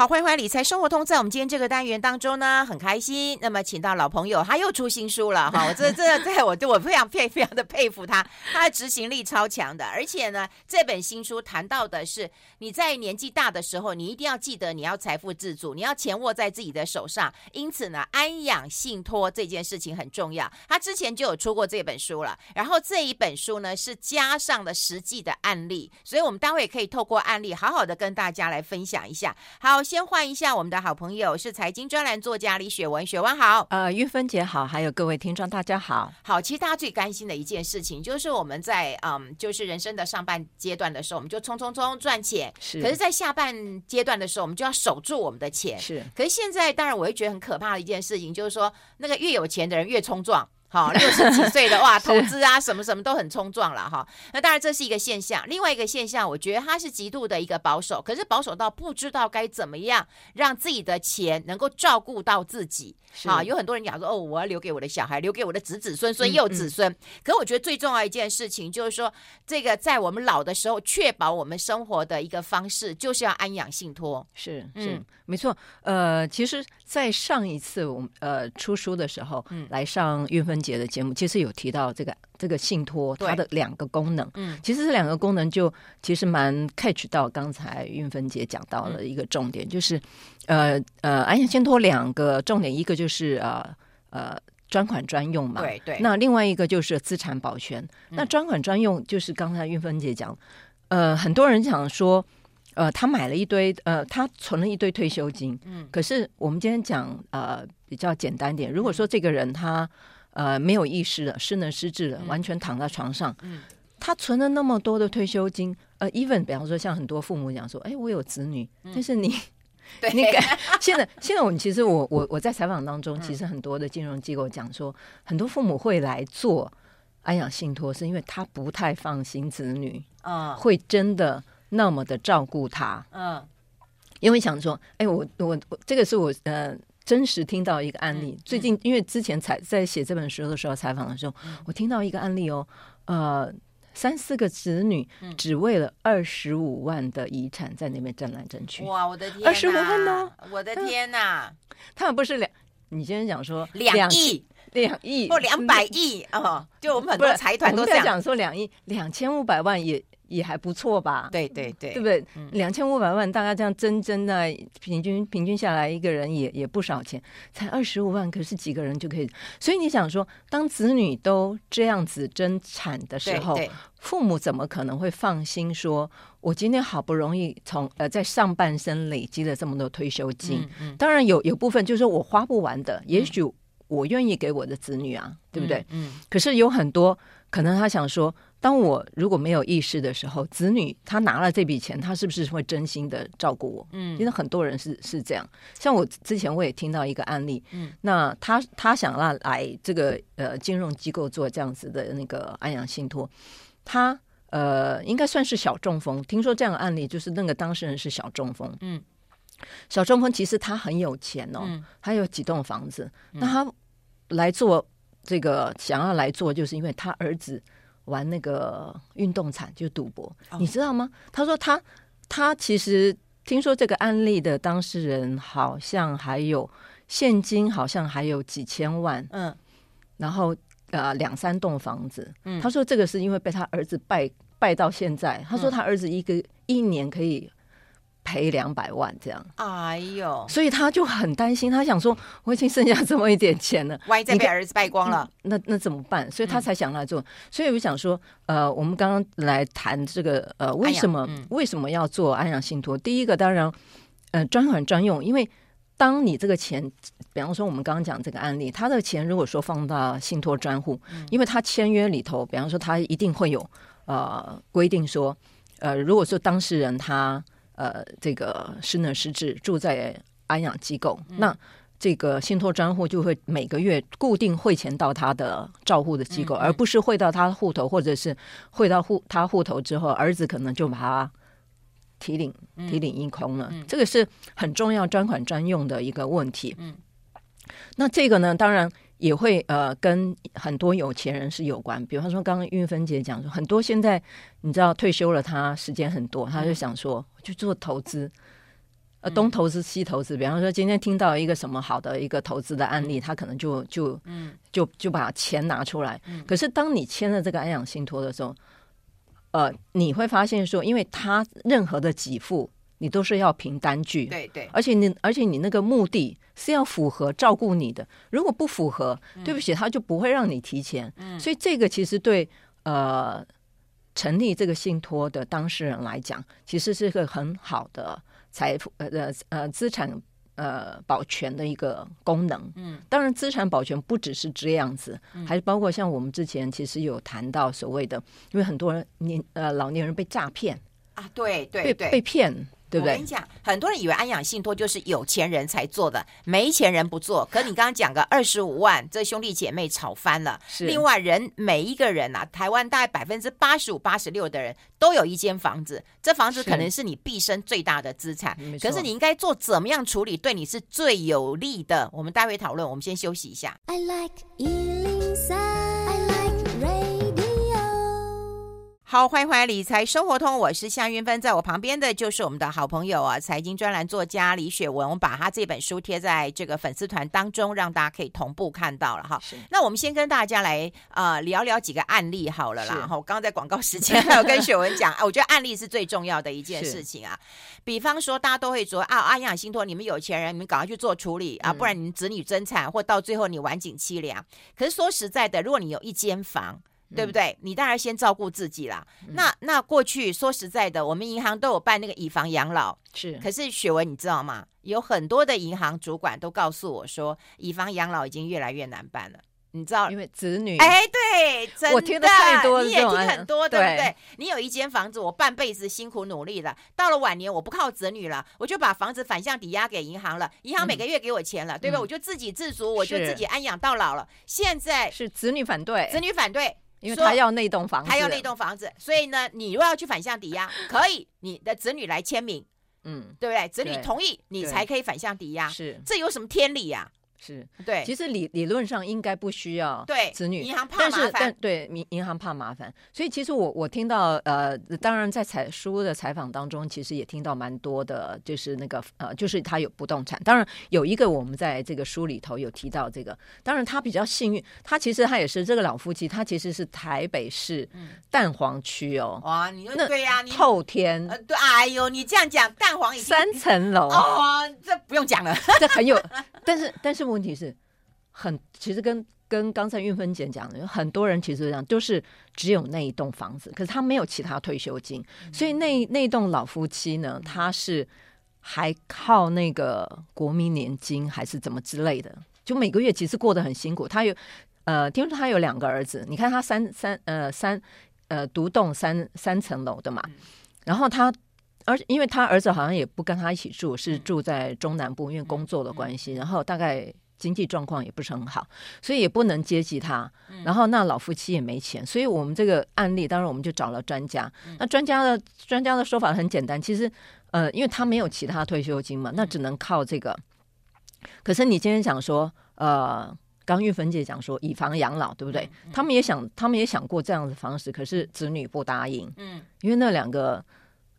好，欢迎回来《理财生活通》。在我们今天这个单元当中呢，很开心。那么，请到老朋友，他又出新书了哈！我这这在我对我非常非非常的佩服他，他的执行力超强的。而且呢，这本新书谈到的是你在年纪大的时候，你一定要记得你要财富自主，你要钱握在自己的手上。因此呢，安养信托这件事情很重要。他之前就有出过这本书了，然后这一本书呢是加上了实际的案例，所以我们待会也可以透过案例好好的跟大家来分享一下。好。先换一下我们的好朋友，是财经专栏作家李雪文，雪文好，呃，玉芬姐好，还有各位听众大家好，好。其实大家最关心的一件事情，就是我们在嗯，就是人生的上半阶段的时候，我们就冲冲冲赚钱，是。可是，在下半阶段的时候，我们就要守住我们的钱，是。可是现在，当然我会觉得很可怕的一件事情，就是说，那个越有钱的人越冲撞。好，六十几岁的哇，投资啊，什么什么都很冲撞了哈。那当然这是一个现象，另外一个现象，我觉得他是极度的一个保守，可是保守到不知道该怎么样让自己的钱能够照顾到自己。啊，有很多人讲说，哦，我要留给我的小孩，留给我的子子孙孙又子孙。嗯嗯、可我觉得最重要一件事情就是说，这个在我们老的时候，确保我们生活的一个方式，就是要安养信托。是是、嗯，没错。呃，其实，在上一次我们呃出书的时候，嗯，来上运芬姐的节目，其实有提到这个这个信托它的两个功能，嗯，其实这两个功能就其实蛮 catch 到刚才运芬姐讲到了一个重点，嗯、就是呃呃安养信托两个重点，一个就是呃呃专款专用嘛，对对，那另外一个就是资产保全。嗯、那专款专用就是刚才运芬姐讲，呃，很多人讲说，呃，他买了一堆，呃，他存了一堆退休金，嗯，可是我们今天讲呃比较简单点，如果说这个人他呃，没有意识了，失能失智了，嗯、完全躺在床上。嗯，他存了那么多的退休金，呃，even 比方说像很多父母讲说，哎，我有子女，嗯、但是你，对。你敢现在现在我们其实我我我在采访当中，嗯、其实很多的金融机构讲说，很多父母会来做安养信托，是因为他不太放心子女，啊，会真的那么的照顾他，嗯，因为想说，哎，我我我这个是我呃。真实听到一个案例，最近因为之前采在写这本书的时候采访的时候，我听到一个案例哦，呃，三四个子女只为了二十五万的遗产在那边争来争去。哇，我的天，二十五万呢？我的天哪！他们不是两，你今天讲说两亿、两亿或两百亿 哦，就我们很多财团都这样讲说两亿两千五百万也。也还不错吧？对对对，对不对？两千五百万，大概这样真真的平均平均下来，一个人也也不少钱，才二十五万，可是几个人就可以。所以你想说，当子女都这样子争产的时候，父母怎么可能会放心说，我今天好不容易从呃在上半生累积了这么多退休金，嗯嗯、当然有有部分就是说我花不完的，也许我愿意给我的子女啊，嗯、对不对？嗯。可是有很多可能他想说。当我如果没有意识的时候，子女他拿了这笔钱，他是不是会真心的照顾我？嗯，其实很多人是是这样。像我之前我也听到一个案例，嗯，那他他想要来这个呃金融机构做这样子的那个安阳信托，他呃应该算是小中风。听说这样的案例就是那个当事人是小中风，嗯，小中风其实他很有钱哦，嗯，他有几栋房子，那他来做这个想要来做，就是因为他儿子。玩那个运动产就赌博，你知道吗？他说他他其实听说这个案例的当事人好像还有现金，好像还有几千万，嗯，然后呃两三栋房子，嗯，他说这个是因为被他儿子败败到现在，他说他儿子一个一年可以。赔两百万这样，哎呦！所以他就很担心，他想说，我已经剩下这么一点钱了，万一再被儿子败光了，那那怎么办？所以他才想来做。嗯、所以我想说，呃，我们刚刚来谈这个，呃，为什么、嗯、为什么要做安养信托？第一个当然，呃，专款专用，因为当你这个钱，比方说我们刚刚讲这个案例，他的钱如果说放到信托专户，嗯、因为他签约里头，比方说他一定会有呃规定说，呃，如果说当事人他。呃，这个失能失智住在安养机构，嗯、那这个信托专户就会每个月固定汇钱到他的照护的机构，而不是汇到他的户头，或者是汇到户他户头之后，儿子可能就把他提领提领一空了。嗯嗯、这个是很重要专款专用的一个问题。嗯，那这个呢，当然。也会呃跟很多有钱人是有关，比方说刚刚玉芬姐讲说，很多现在你知道退休了，他时间很多，他就想说去做投资，呃东投资西投资，比方说今天听到一个什么好的一个投资的案例，他可能就就嗯。就就把钱拿出来。可是当你签了这个安养信托的时候，呃，你会发现说，因为他任何的给付，你都是要凭单据，对对，而且你而且你那个目的是要符合照顾你的，如果不符合，对不起，他就不会让你提前。嗯。所以这个其实对呃。成立这个信托的当事人来讲，其实是个很好的财富呃呃呃资产呃保全的一个功能。嗯，当然资产保全不只是这样子，还是包括像我们之前其实有谈到所谓的，因为很多人年呃老年人被诈骗啊，对对对，被骗。对不对？我跟你讲，很多人以为安养信托就是有钱人才做的，没钱人不做。可你刚刚讲个二十五万，这兄弟姐妹吵翻了。是。另外人每一个人啊，台湾大概百分之八十五、八十六的人都有一间房子，这房子可能是你毕生最大的资产。是。可是你应该做怎么样处理，对你是最有利的？我们待会讨论。我们先休息一下。I like 好，欢迎回来理财生活通，我是夏云芬，在我旁边的就是我们的好朋友啊，财经专栏作家李雪文。我们把他这本书贴在这个粉丝团当中，让大家可以同步看到了哈。是那我们先跟大家来呃聊聊几个案例好了啦。然后我刚刚在广告时间还有跟雪文讲 啊，我觉得案例是最重要的一件事情啊。比方说，大家都会说啊，安养信托，你们有钱人，你们赶快去做处理啊，不然你们子女争产，或到最后你晚景凄凉。可是说实在的，如果你有一间房，对不对？你当然先照顾自己啦。嗯、那那过去说实在的，我们银行都有办那个以房养老，是。可是雪文，你知道吗？有很多的银行主管都告诉我说，以房养老已经越来越难办了。你知道，因为子女。哎，对，真的，我听的太多，你也听很多，对不对？对你有一间房子，我半辈子辛苦努力了，到了晚年我不靠子女了，我就把房子反向抵押给银行了，银行每个月给我钱了，嗯、对不对？我就自给自足，我就自己安养到老了。现在是子女反对，子女反对。因为他要那栋房子，他要那栋房子，所以呢，你如果要去反向抵押，可以，你的子女来签名，嗯，对不对？子女同意，你才可以反向抵押，是，这有什么天理呀？是。对，其实理理论上应该不需要对子女，银行怕麻烦，但对银银行怕麻烦，所以其实我我听到呃，当然在采书的采访当中，其实也听到蛮多的，就是那个呃，就是他有不动产，当然有一个我们在这个书里头有提到这个，当然他比较幸运，他其实他也是这个老夫妻，他其实是台北市蛋黄区哦，哇，你。那对呀，透天，对，哎呦，你这样讲蛋黄三层楼哦，这不用讲了，这很有，但是但是。问题是很，其实跟跟刚才运芬姐讲的，有很多人其实这样，都是只有那一栋房子，可是他没有其他退休金，嗯、所以那那栋老夫妻呢，他是还靠那个国民年金还是怎么之类的，就每个月其实过得很辛苦。他有呃，听说他有两个儿子，你看他三三呃三呃独栋三三层楼的嘛，然后他。而因为他儿子好像也不跟他一起住，是住在中南部，因为工作的关系，然后大概经济状况也不是很好，所以也不能接济他。然后那老夫妻也没钱，所以我们这个案例，当然我们就找了专家。那专家的专家的说法很简单，其实呃，因为他没有其他退休金嘛，那只能靠这个。可是你今天想说，呃，刚玉芬姐讲说以房养老，对不对？他们也想，他们也想过这样的方式，可是子女不答应。嗯，因为那两个。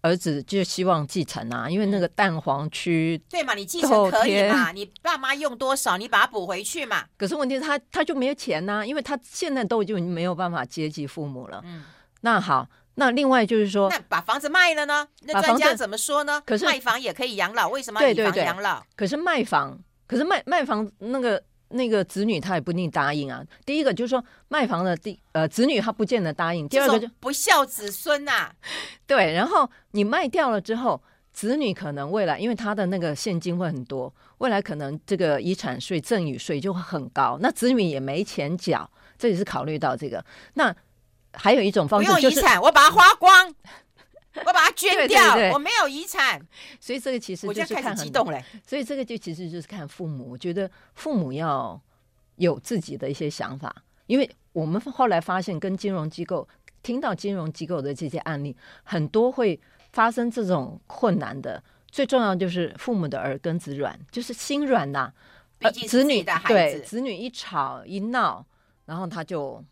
儿子就希望继承啊，因为那个蛋黄区对嘛，你继承可以嘛，你爸妈用多少，你把它补回去嘛。可是问题是他他就没有钱呐、啊，因为他现在都已经没有办法接济父母了。嗯，那好，那另外就是说，那把房子卖了呢？那专家怎么说呢？可是卖房也可以养老，为什么以房养老？可是卖房，可是卖卖房那个。那个子女他也不一定答应啊。第一个就是说卖房的第呃子女他不见得答应。第二个就不孝子孙呐、啊。对，然后你卖掉了之后，子女可能未来因为他的那个现金会很多，未来可能这个遗产税赠与税就会很高，那子女也没钱缴，这也是考虑到这个。那还有一种方式就是不用遗产，我把它花光。我把它 捐掉，对对对，我没有遗产，所以这个其实就是看很激动嘞。所以这个就其实就是看父母，我觉得父母要有自己的一些想法，因为我们后来发现，跟金融机构听到金融机构的这些案例，很多会发生这种困难的。最重要就是父母的耳根子软，就是心软呐、啊。呃，子女的孩子，对，子女一吵一闹，然后他就。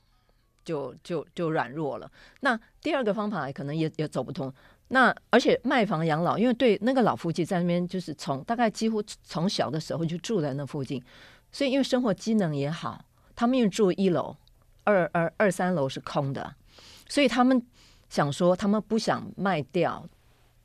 就就就软弱了。那第二个方法可能也也走不通。那而且卖房养老，因为对那个老夫妻在那边，就是从大概几乎从小的时候就住在那附近，所以因为生活机能也好，他们又住一楼，二二二三楼是空的，所以他们想说，他们不想卖掉，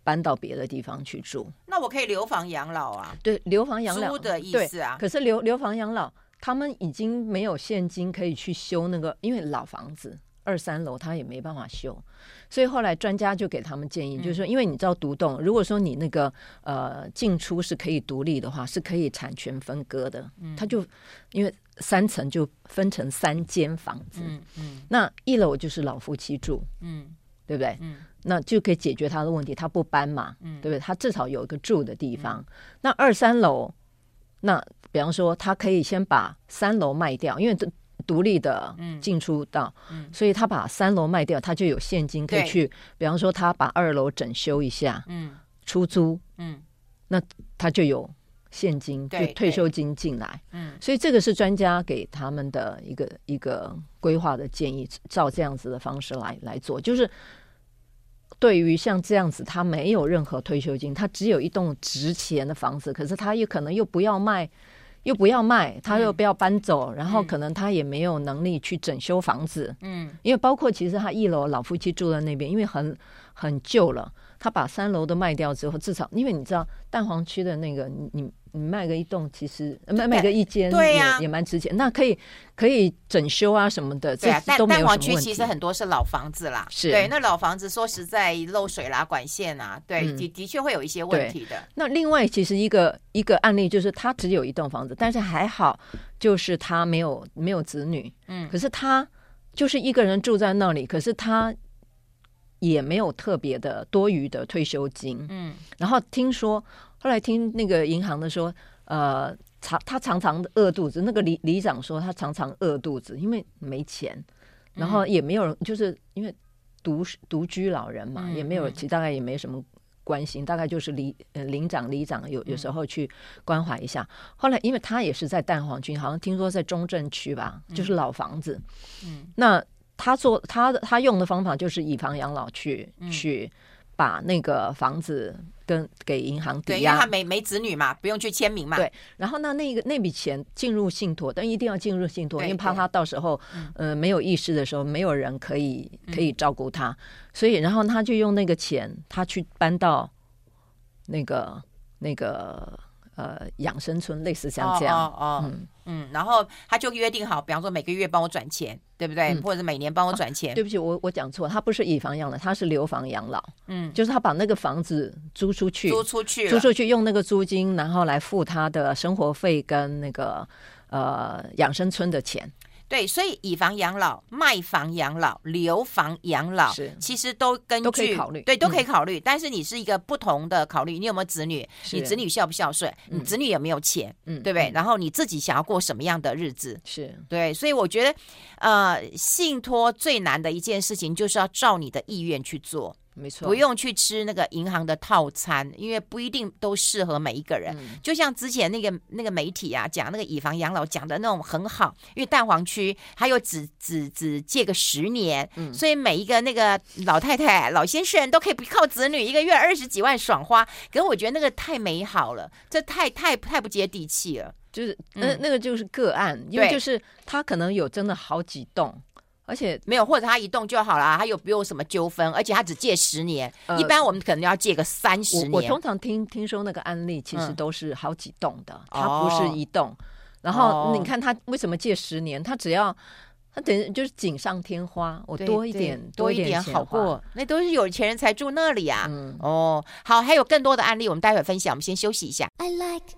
搬到别的地方去住。那我可以留房养老啊？对，留房养老租的意思啊。可是留留房养老，他们已经没有现金可以去修那个，因为老房子。二三楼他也没办法修，所以后来专家就给他们建议，就是说，因为你知道独栋，如果说你那个呃进出是可以独立的话，是可以产权分割的。他就因为三层就分成三间房子，那一楼就是老夫妻住，对不对？那就可以解决他的问题，他不搬嘛，对不对？他至少有一个住的地方。那二三楼，那比方说他可以先把三楼卖掉，因为这。独立的进出道，嗯嗯、所以他把三楼卖掉，他就有现金可以去。比方说，他把二楼整修一下，嗯，出租，嗯，那他就有现金，就退休金进来，嗯，所以这个是专家给他们的一个一个规划的建议，照这样子的方式来来做。就是对于像这样子，他没有任何退休金，他只有一栋值钱的房子，可是他又可能又不要卖。又不要卖，他又不要搬走，嗯、然后可能他也没有能力去整修房子。嗯，因为包括其实他一楼老夫妻住在那边，因为很很旧了，他把三楼都卖掉之后，至少因为你知道蛋黄区的那个你。你卖个一栋，其实卖卖个一间，对呀，也蛮值钱。那可以可以整修啊什么的，对啊。但蛋黄区其实很多是老房子啦，是对。那老房子说实在漏水啦、管线啊，对，的的确会有一些问题的。那另外，其实一个一个案例就是，他只有一栋房子，但是还好，就是他没有没有子女，嗯，可是他就是一个人住在那里，可是他也没有特别的多余的退休金，嗯，然后听说。后来听那个银行的说，呃，常他常常饿肚子。那个里里长说他常常饿肚子，因为没钱，然后也没有人，就是因为独独居老人嘛，也没有，其实大概也没什么关心，大概就是里呃邻长里长有有时候去关怀一下。后来因为他也是在蛋黄区，好像听说在中正区吧，就是老房子，嗯，那他做他的他用的方法就是以房养老去去把那个房子。跟给银行抵押，因为他没没子女嘛，不用去签名嘛。对，然后那那个那笔钱进入信托，但一定要进入信托，因为怕他到时候对呃没有意识的时候，没有人可以可以照顾他，嗯、所以然后他就用那个钱，他去搬到那个那个。呃，养生村类似像这样，哦，哦，哦。嗯嗯，然后他就约定好，比方说每个月帮我转钱，对不对？嗯、或者每年帮我转钱。啊、对不起，我我讲错，他不是以房养老，他是留房养老。嗯，就是他把那个房子租出去，租出去，租出去用那个租金，然后来付他的生活费跟那个呃养生村的钱。对，所以以房养老、卖房养老、留房养老，是其实都根据都可以考虑，对，都可以考虑。嗯、但是你是一个不同的考虑，你有没有子女？你子女孝不孝顺？嗯、你子女有没有钱？嗯，对不对？嗯、然后你自己想要过什么样的日子？是对，所以我觉得，呃，信托最难的一件事情就是要照你的意愿去做。没错，不用去吃那个银行的套餐，因为不一定都适合每一个人。嗯、就像之前那个那个媒体啊，讲那个以房养老讲的那种很好，因为蛋黄区还有只只只借个十年，嗯、所以每一个那个老太太、老先生都可以不靠子女，一个月二十几万爽花。可是我觉得那个太美好了，这太太太不接地气了。就是那那个就是个案，嗯、因为就是他可能有真的好几栋。而且没有，或者他一栋就好了，他又不用什么纠纷，而且他只借十年，呃、一般我们可能要借个三十年。我，我通常听听说那个案例，其实都是好几栋的，嗯、他不是一栋。哦、然后你看他为什么借十年？他只要他等于就是锦上添花，我多一点多一点好过，那都是有钱人才住那里啊。嗯、哦，好，还有更多的案例，我们待会儿分享。我们先休息一下。I like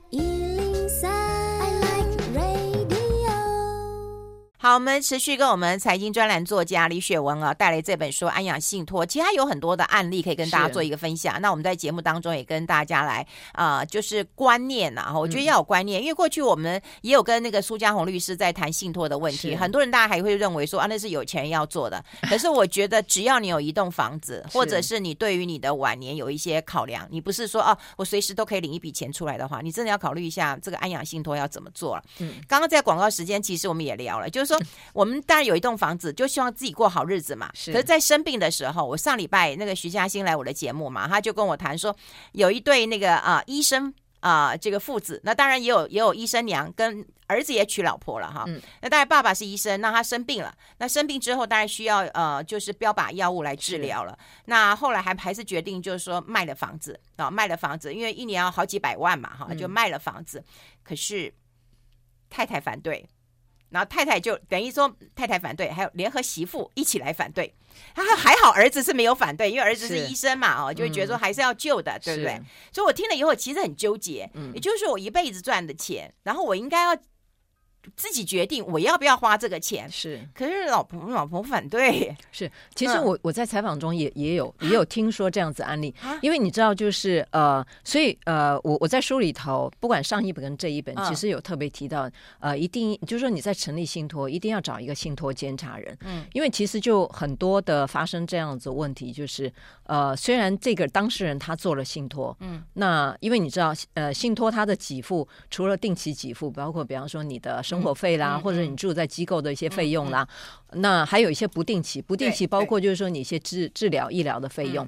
好，我们持续跟我们财经专栏作家李雪文啊带来这本书《安养信托》，其实它有很多的案例可以跟大家做一个分享。那我们在节目当中也跟大家来啊、呃，就是观念呐、啊，我觉得要有观念，嗯、因为过去我们也有跟那个苏家红律师在谈信托的问题，很多人大家还会认为说啊，那是有钱人要做的。可是我觉得，只要你有一栋房子，或者是你对于你的晚年有一些考量，你不是说哦，我随时都可以领一笔钱出来的话，你真的要考虑一下这个安养信托要怎么做了。嗯，刚刚在广告时间，其实我们也聊了，就是说。说，我们当然有一栋房子，就希望自己过好日子嘛。是。可是，在生病的时候，我上礼拜那个徐嘉欣来我的节目嘛，他就跟我谈说，有一对那个啊医生啊这个父子，那当然也有也有医生娘跟儿子也娶老婆了哈。嗯。那当然爸爸是医生，那他生病了，那生病之后当然需要呃就是标靶药物来治疗了。那后来还还是决定就是说卖了房子啊，卖了房子，因为一年要好几百万嘛哈，就卖了房子。嗯。可是太太反对。然后太太就等于说太太反对，还有联合媳妇一起来反对。他还好儿子是没有反对，因为儿子是医生嘛，哦，就会觉得说还是要救的，嗯、对不对？所以我听了以后其实很纠结。嗯，也就是说我一辈子赚的钱，然后我应该要。自己决定我要不要花这个钱。是，可是老婆老婆反对。是。其实我、嗯、我在采访中也也有也有听说这样子案例，啊、因为你知道就是呃，所以呃，我我在书里头不管上一本跟这一本，其实有特别提到、嗯、呃，一定就是说你在成立信托一定要找一个信托监察人，嗯，因为其实就很多的发生这样子问题，就是呃，虽然这个当事人他做了信托，嗯，那因为你知道呃，信托他的给付除了定期给付，包括比方说你的生活费啦，或者你住在机构的一些费用啦，那还有一些不定期，不定期包括就是说你一些治治疗医疗的费用。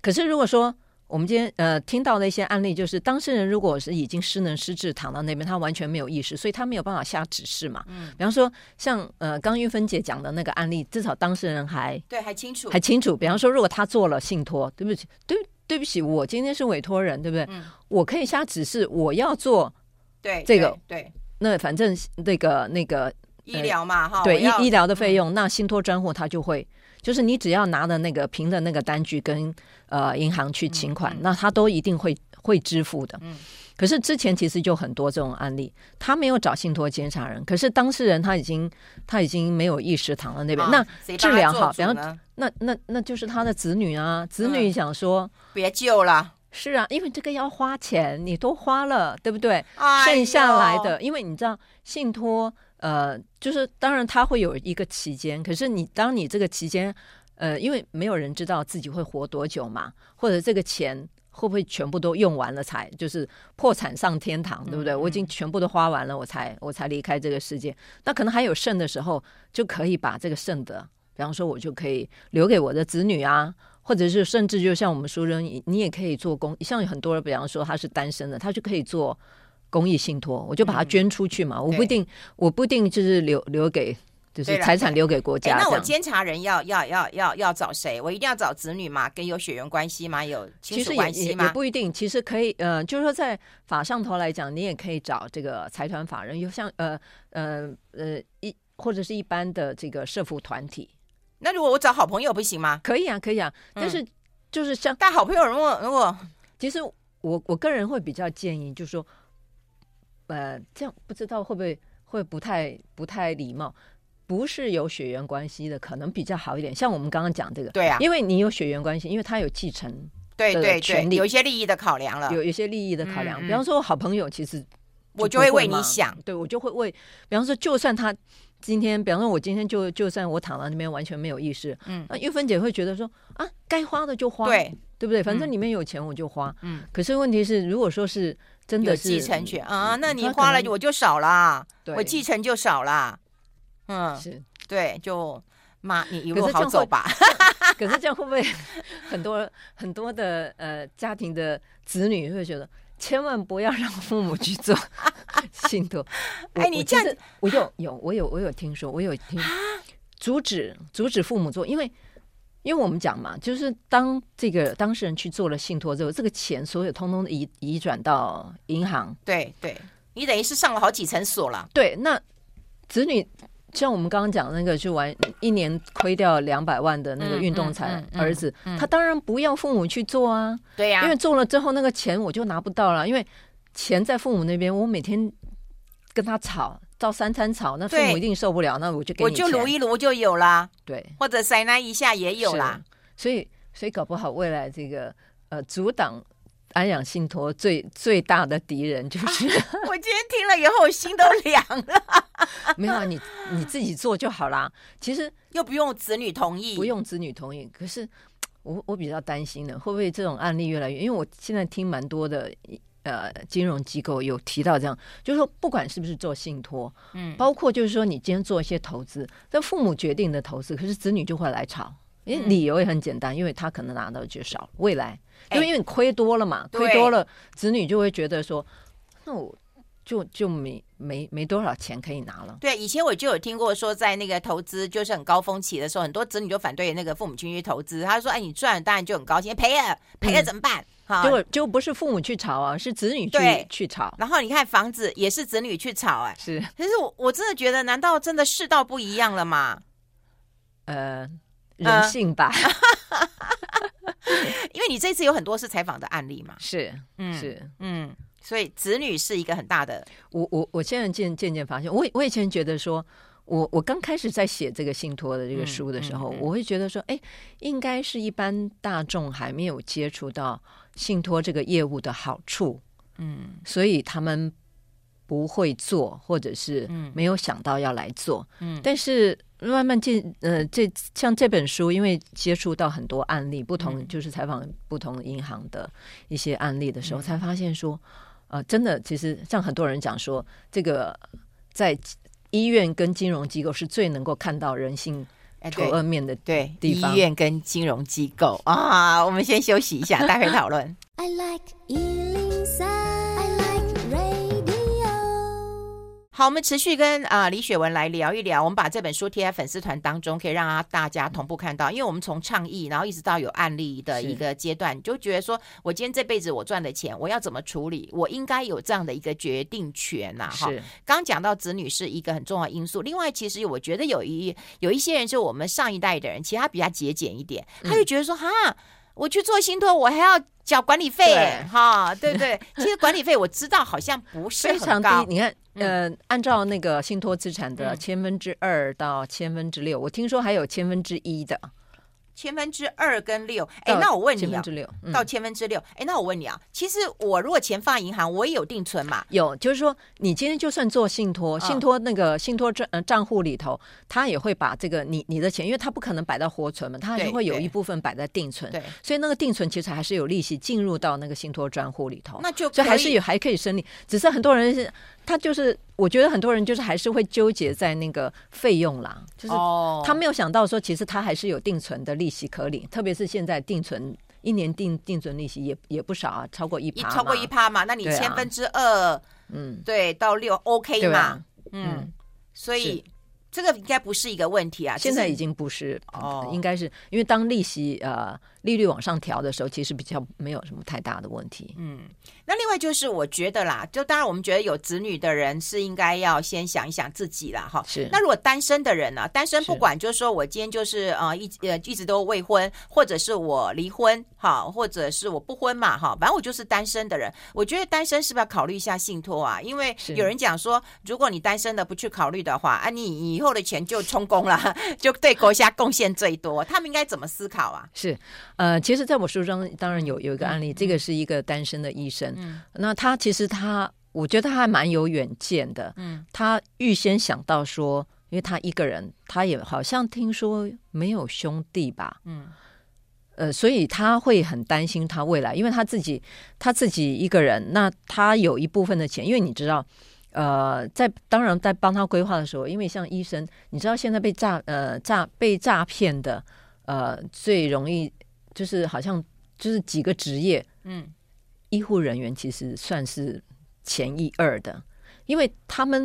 可是如果说我们今天呃听到的一些案例，就是当事人如果是已经失能失智躺到那边，他完全没有意识，所以他没有办法下指示嘛。嗯，比方说像呃刚玉芬姐讲的那个案例，至少当事人还对还清楚还清楚。比方说，如果他做了信托，对不起，对对不起，我今天是委托人，对不对？嗯，我可以下指示，我要做对这个对。那反正那个那个医疗嘛哈，对医医疗的费用，那信托专户他就会，就是你只要拿的那个凭的那个单据跟呃银行去请款，那他都一定会会支付的。嗯，可是之前其实就很多这种案例，他没有找信托监察人，可是当事人他已经他已经没有意识躺在那边，那治疗好，比方那那那就是他的子女啊，子女想说别救了。是啊，因为这个要花钱，你都花了，对不对？剩下来的，因为你知道信托，呃，就是当然它会有一个期间，可是你当你这个期间，呃，因为没有人知道自己会活多久嘛，或者这个钱会不会全部都用完了才就是破产上天堂，对不对？我已经全部都花完了，我才我才离开这个世界。那可能还有剩的时候，就可以把这个剩的，比方说我就可以留给我的子女啊。或者是甚至就像我们说的，你你也可以做公，像有很多人，比方说他是单身的，他就可以做公益信托，我就把它捐出去嘛。嗯、我不一定，我不一定就是留留给，就是财产留给国家。那我监察人要要要要要找谁？我一定要找子女嘛？跟有血缘关系吗？有亲属关系吗？也，也不一定。其实可以，呃，就是说在法上头来讲，你也可以找这个财团法人，有像呃呃呃一或者是一般的这个社福团体。那如果我找好朋友不行吗？可以啊，可以啊。但是就是像带、嗯、好朋友，如果如果其实我我个人会比较建议，就是说，呃，这样不知道会不会会不太不太礼貌。不是有血缘关系的，可能比较好一点。像我们刚刚讲这个，对啊，因为你有血缘关系，因为他有继承对对权利，有一些利益的考量了，有一些利益的考量。嗯、比方说，好朋友其实就我就会为你想，对我就会为，比方说，就算他。今天，比方说，我今天就就算我躺在那边完全没有意识，嗯，那玉芬姐会觉得说啊，该花的就花，对，对不对？反正里面有钱我就花，嗯。可是问题是，如果说是真的是继承权啊，那你花了我就少了，我继承就少了，嗯，是对，就妈，你一路好走吧。可是这样会不会很多很多的呃家庭的子女会觉得？千万不要让父母去做 信托。哎，你这样，我有有我有我有听说，我有听阻止阻止父母做，因为因为我们讲嘛，就是当这个当事人去做了信托之后，这个钱所有通通移移转到银行。对对，你等于是上了好几层锁了。对，那子女。像我们刚刚讲那个，去玩一年亏掉两百万的那个运动彩儿子，他当然不要父母去做啊。对呀，因为做了之后那个钱我就拿不到了，因为钱在父母那边，我每天跟他吵，照三餐吵，那父母一定受不了，那我就给你，我就撸一撸就有啦。对，或者塞那一下也有啦。所以，所以搞不好未来这个呃阻挡。安养信托最最大的敌人就是、啊、我今天听了以后，我心都凉了。没有啊，你你自己做就好啦。其实又不用子女同意，不用子女同意。可是我我比较担心的，会不会这种案例越来越？因为我现在听蛮多的呃金融机构有提到这样，就是说不管是不是做信托，嗯，包括就是说你今天做一些投资，但父母决定的投资，可是子女就会来吵，因为理由也很简单，因为他可能拿到就少，未来因为因为你亏多了嘛，亏多了，子女就会觉得说，那我。就就没没没多少钱可以拿了。对，以前我就有听过说，在那个投资就是很高峰期的时候，很多子女就反对那个父母亲去投资。他说：“哎，你赚了当然就很高兴，赔了赔了怎么办？”哈、嗯，就就不是父母去炒啊，是子女去去炒。然后你看房子也是子女去炒，哎，是。可是我我真的觉得，难道真的世道不一样了吗？呃，人性吧。呃、因为你这次有很多是采访的案例嘛。是，嗯，是，嗯。所以子女是一个很大的，我我我现在渐渐渐发现，我我以前觉得说，我我刚开始在写这个信托的这个书的时候，嗯嗯嗯、我会觉得说，哎，应该是一般大众还没有接触到信托这个业务的好处，嗯，所以他们不会做，或者是没有想到要来做，嗯，但是慢慢进，呃，这像这本书，因为接触到很多案例，不同就是采访不同银行的一些案例的时候，嗯、才发现说。呃，真的，其实像很多人讲说，这个在医院跟金融机构是最能够看到人性丑恶面的对地方。医院跟金融机构啊，我们先休息一下，待会讨论。I like 好，我们持续跟啊、呃、李雪文来聊一聊。我们把这本书贴在粉丝团当中，可以让大家同步看到。因为我们从倡议，然后一直到有案例的一个阶段，你就觉得说，我今天这辈子我赚的钱，我要怎么处理？我应该有这样的一个决定权呐、啊。哈，刚讲到子女是一个很重要因素。另外，其实我觉得有一有一些人，就我们上一代的人，其实他比较节俭一点，他就觉得说，哈，我去做信托，我还要。缴管理费，哈，对不对？其实管理费我知道好像不是很高。你看，呃，按照那个信托资产的千分之二到千分之六，我听说还有千分之一的。千分之二跟六，哎，那我问你啊，千分之六到千分之六，哎，那我问你啊，其实我如果钱放银行，我也有定存嘛？有，就是说你今天就算做信托，信托那个信托账户里头，他也会把这个你你的钱，因为他不可能摆到活存嘛，他还是会有一部分摆在定存，对，所以那个定存其实还是有利息进入到那个信托账户里头，那就所以还是有还可以申领，只是很多人是。他就是，我觉得很多人就是还是会纠结在那个费用啦，就是他没有想到说，其实他还是有定存的利息可领，特别是现在定存一年定定存利息也也不少啊，超过一趴，超过一趴嘛，那你千分之二，嗯，对，到六 OK 嘛，嗯，所以。这个应该不是一个问题啊，现在已经不是哦，应该是因为当利息呃利率往上调的时候，其实比较没有什么太大的问题。嗯，那另外就是我觉得啦，就当然我们觉得有子女的人是应该要先想一想自己啦。哈。是。那如果单身的人呢、啊？单身不管就是说我今天就是呃一呃一直都未婚，或者是我离婚哈，或者是我不婚嘛哈，反正我就是单身的人。我觉得单身是不是要考虑一下信托啊？因为有人讲说，如果你单身的不去考虑的话，啊你以后。的钱就充公了，就对国家贡献最多。他们应该怎么思考啊？是，呃，其实，在我书中当然有有一个案例，嗯、这个是一个单身的医生。嗯，那他其实他，我觉得他还蛮有远见的。嗯，他预先想到说，因为他一个人，他也好像听说没有兄弟吧。嗯，呃，所以他会很担心他未来，因为他自己他自己一个人，那他有一部分的钱，因为你知道。呃，在当然在帮他规划的时候，因为像医生，你知道现在被诈呃诈被诈骗的呃最容易就是好像就是几个职业，嗯，医护人员其实算是前一二的，因为他们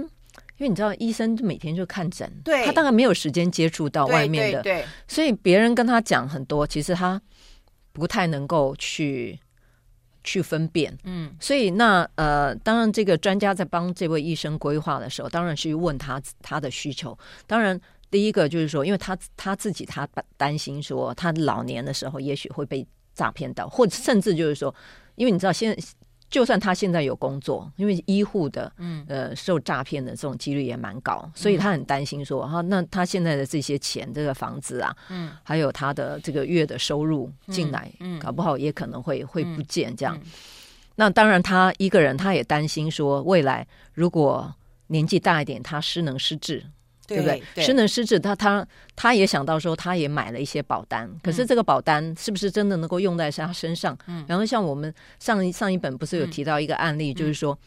因为你知道医生每天就看诊，对，他当然没有时间接触到外面的，对，对，对，所以别人跟他讲很多，其实他不太能够去。去分辨，嗯，所以那呃，当然这个专家在帮这位医生规划的时候，当然是问他他的需求。当然，第一个就是说，因为他他自己他担心说，他老年的时候也许会被诈骗到，或者甚至就是说，因为你知道现在。就算他现在有工作，因为医护的，嗯，呃，受诈骗的这种几率也蛮高，嗯、所以他很担心说，哈、嗯，那他现在的这些钱，这个房子啊，嗯，还有他的这个月的收入进来，嗯，搞不好也可能会会不见这样。那当然，他一个人他也担心说，未来如果年纪大一点，他失能失智，对不对？对，失能失智，他他他也想到说，他也买了一些保单，可是这个保单是不是真的能够用在他身上？嗯，然后像我们上一上一本不是有提到一个案例，嗯、就是说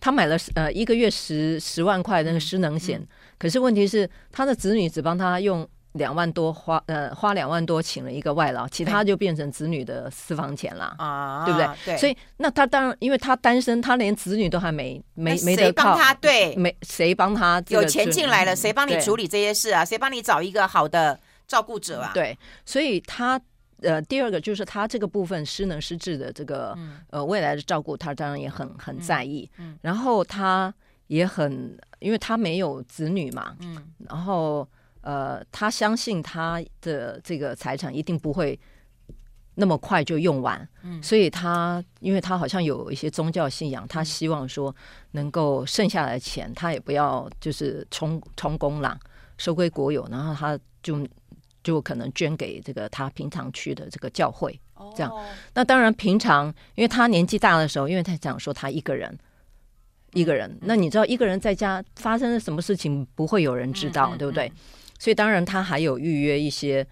他买了呃一个月十十万块那个失能险，嗯嗯、可是问题是他的子女只帮他用。两万多花呃花两万多请了一个外劳，其他就变成子女的私房钱了啊，对不对？对，所以那他当然，因为他单身，他连子女都还没没没得靠，谁帮他？对，没谁帮他？有钱进来了，谁帮你处理这些事啊？谁帮你找一个好的照顾者啊？对，所以他呃第二个就是他这个部分失能失智的这个呃未来的照顾，他当然也很很在意。嗯，然后他也很，因为他没有子女嘛，嗯，然后。呃，他相信他的这个财产一定不会那么快就用完，嗯，所以他因为他好像有一些宗教信仰，他希望说能够剩下来的钱，他也不要就是充充公啦，收归国有，然后他就就可能捐给这个他平常去的这个教会，这样。那当然，平常因为他年纪大的时候，因为他讲说他一个人一个人，那你知道一个人在家发生了什么事情，不会有人知道，对不对？所以当然，他还有预约一些，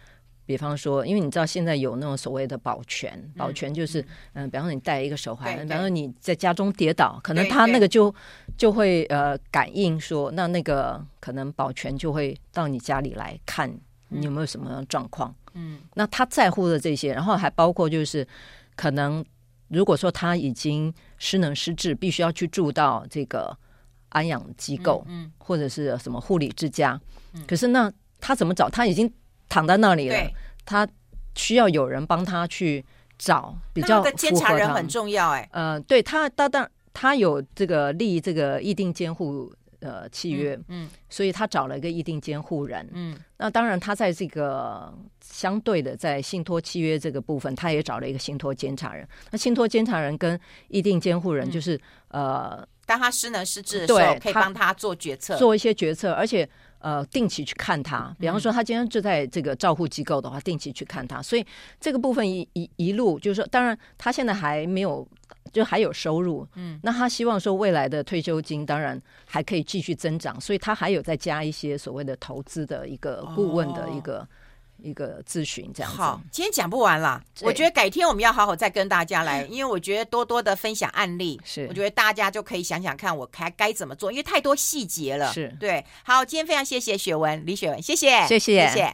比方说，因为你知道现在有那种所谓的保全，保全就是，嗯、呃，比方说你戴一个手环，比方说你在家中跌倒，可能他那个就就会呃感应说，那那个可能保全就会到你家里来看你有没有什么状况。嗯，那他在乎的这些，然后还包括就是，可能如果说他已经失能失智，必须要去住到这个安养机构，嗯，或者是什么护理之家，可是那。他怎么找？他已经躺在那里了。他需要有人帮他去找比较符合他。监察人很重要哎。呃，对他，他当他有这个立这个议定监护呃契约，嗯，嗯，所以他找了一个议定监护人，嗯，那当然他在这个相对的在信托契约这个部分，他也找了一个信托监察人。那信托监察人跟议定监护人就是、嗯、呃，当他失能失智的时候，可以帮他做决策，做一些决策，而且。呃，定期去看他，比方说他今天就在这个照护机构的话，嗯、定期去看他。所以这个部分一一一路就是说，当然他现在还没有，就还有收入。嗯，那他希望说未来的退休金当然还可以继续增长，所以他还有再加一些所谓的投资的一个顾问的一个。哦一个咨询这样子。好，今天讲不完了。我觉得改天我们要好好再跟大家来，因为我觉得多多的分享案例，是我觉得大家就可以想想看，我该该怎么做，因为太多细节了。是对。好，今天非常谢谢雪文李雪文，谢谢，谢谢，谢谢。